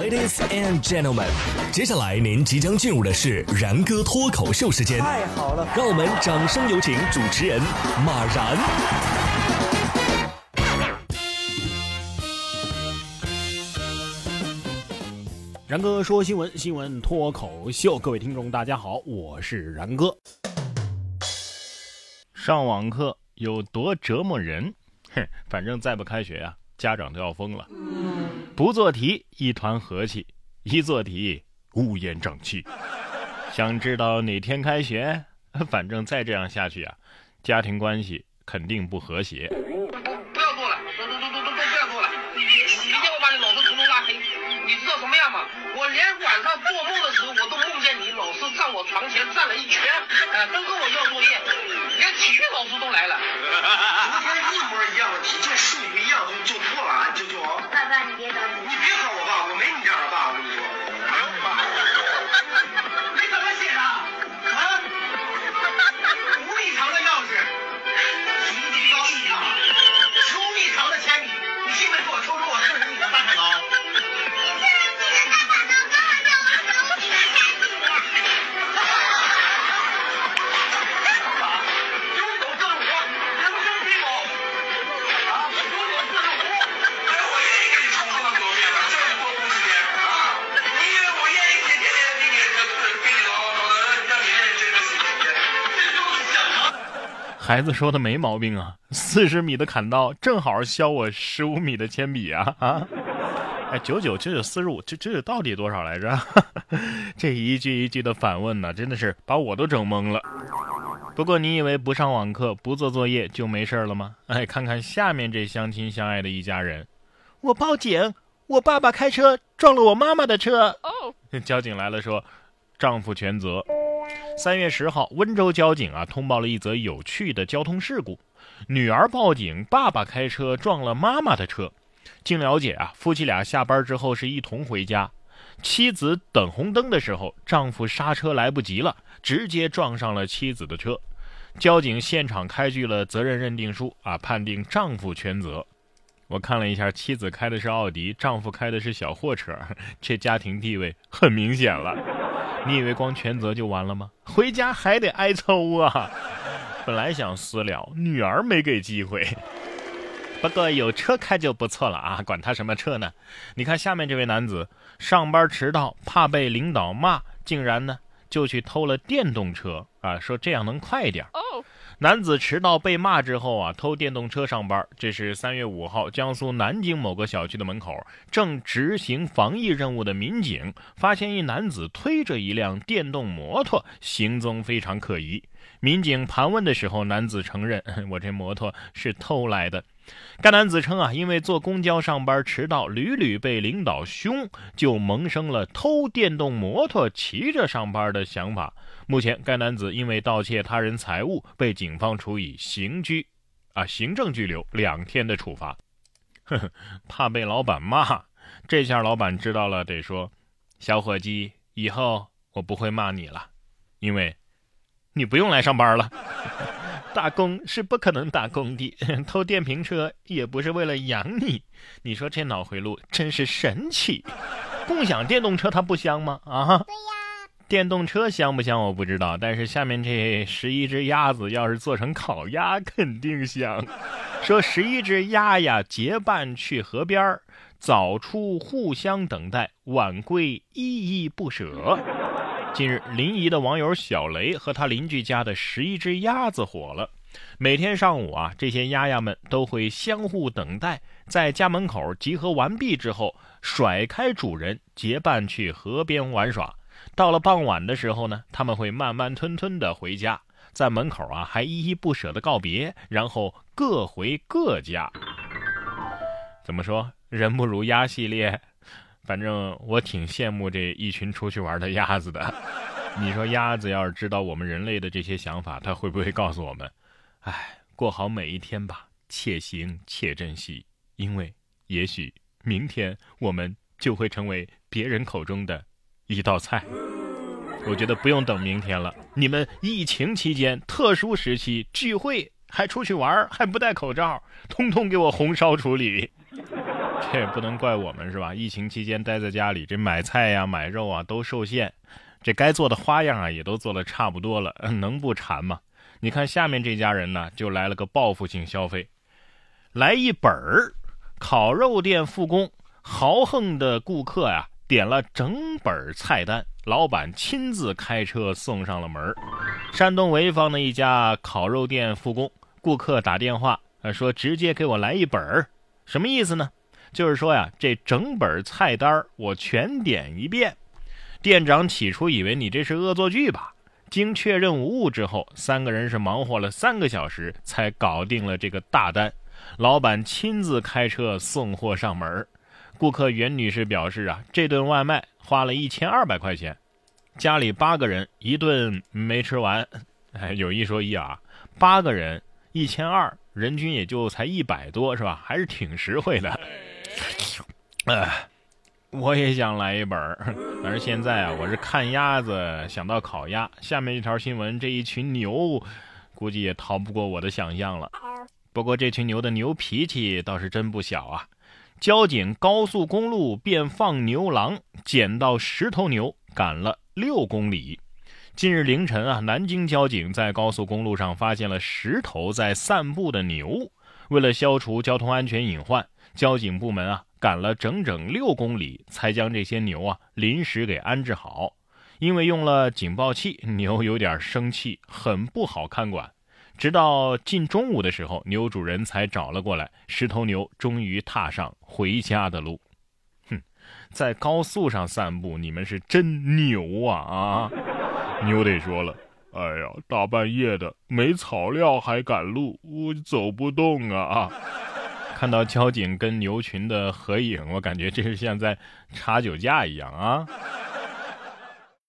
Ladies and gentlemen，接下来您即将进入的是然哥脱口秀时间。太好了，让我们掌声有请主持人马然。然哥说新闻，新闻脱口秀，各位听众大家好，我是然哥。上网课有多折磨人？哼，反正再不开学啊，家长都要疯了。不做题一团和气，一做题乌烟瘴气。想知道哪天开学？反正再这样下去啊，家庭关系肯定不和谐。不不要做了，都都都都都不要做了！你一定要把你老子从头拉黑。你知道什么样吗？我连晚上做梦的时候，师站我床前站了一圈，呃，都跟我要作业，连体育老师都来了。昨天一模一样的题，就数不一样，就就错了，就就。爸爸，你别着急。你别孩子说的没毛病啊，四十米的砍刀正好削我十五米的铅笔啊啊！哎，九九九九四十五，这这到底多少来着？这一句一句的反问呢，真的是把我都整懵了。不过你以为不上网课、不做作业就没事了吗？哎，看看下面这相亲相爱的一家人，我报警，我爸爸开车撞了我妈妈的车。哦，交警来了说，丈夫全责。三月十号，温州交警啊通报了一则有趣的交通事故：女儿报警，爸爸开车撞了妈妈的车。经了解啊，夫妻俩下班之后是一同回家，妻子等红灯的时候，丈夫刹车来不及了，直接撞上了妻子的车。交警现场开具了责任认定书啊，判定丈夫全责。我看了一下，妻子开的是奥迪，丈夫开的是小货车，这家庭地位很明显了。你以为光全责就完了吗？回家还得挨抽啊！本来想私了，女儿没给机会。不过有车开就不错了啊，管他什么车呢？你看下面这位男子，上班迟到，怕被领导骂，竟然呢就去偷了电动车啊，说这样能快点。男子迟到被骂之后啊，偷电动车上班。这是三月五号，江苏南京某个小区的门口，正执行防疫任务的民警发现一男子推着一辆电动摩托，行踪非常可疑。民警盘问的时候，男子承认：“ 我这摩托是偷来的。”该男子称啊，因为坐公交上班迟到，屡屡被领导凶，就萌生了偷电动摩托骑着上班的想法。目前，该男子因为盗窃他人财物，被警方处以刑拘，啊，行政拘留两天的处罚。呵呵，怕被老板骂，这下老板知道了，得说：“小伙计，以后我不会骂你了，因为你不用来上班了。”打工是不可能打工的，偷电瓶车也不是为了养你。你说这脑回路真是神奇。共享电动车它不香吗？啊？对呀。电动车香不香我不知道，但是下面这十一只鸭子要是做成烤鸭肯定香。说十一只鸭呀结伴去河边儿，早出互相等待，晚归依依不舍。近日，临沂的网友小雷和他邻居家的十一只鸭子火了。每天上午啊，这些鸭鸭们都会相互等待，在家门口集合完毕之后，甩开主人，结伴去河边玩耍。到了傍晚的时候呢，他们会慢慢吞吞的回家，在门口啊还依依不舍的告别，然后各回各家。怎么说？人不如鸭系列。反正我挺羡慕这一群出去玩的鸭子的。你说鸭子要是知道我们人类的这些想法，它会不会告诉我们：“哎，过好每一天吧，且行且珍惜，因为也许明天我们就会成为别人口中的一道菜。”我觉得不用等明天了，你们疫情期间特殊时期聚会还出去玩还不戴口罩，通通给我红烧处理。这也不能怪我们是吧？疫情期间待在家里，这买菜呀、买肉啊都受限，这该做的花样啊也都做的差不多了，能不馋吗？你看下面这家人呢，就来了个报复性消费，来一本儿烤肉店复工，豪横的顾客呀点了整本菜单，老板亲自开车送上了门。山东潍坊的一家烤肉店复工，顾客打电话呃说直接给我来一本儿，什么意思呢？就是说呀，这整本菜单我全点一遍。店长起初以为你这是恶作剧吧，经确认无误之后，三个人是忙活了三个小时才搞定了这个大单。老板亲自开车送货上门。顾客袁女士表示啊，这顿外卖花了一千二百块钱，家里八个人一顿没吃完。哎，有一说一啊，八个人一千二，人均也就才一百多，是吧？还是挺实惠的。哎，我也想来一本儿，但是现在啊，我是看鸭子想到烤鸭。下面这条新闻，这一群牛，估计也逃不过我的想象了。不过这群牛的牛脾气倒是真不小啊！交警高速公路变放牛郎，捡到十头牛，赶了六公里。近日凌晨啊，南京交警在高速公路上发现了十头在散步的牛。为了消除交通安全隐患，交警部门啊赶了整整六公里，才将这些牛啊临时给安置好。因为用了警报器，牛有点生气，很不好看管。直到近中午的时候，牛主人才找了过来，十头牛终于踏上回家的路。哼，在高速上散步，你们是真牛啊啊！牛得说了，哎呀，大半夜的没草料还赶路，我走不动啊！看到交警跟牛群的合影，我感觉这是像在查酒驾一样啊！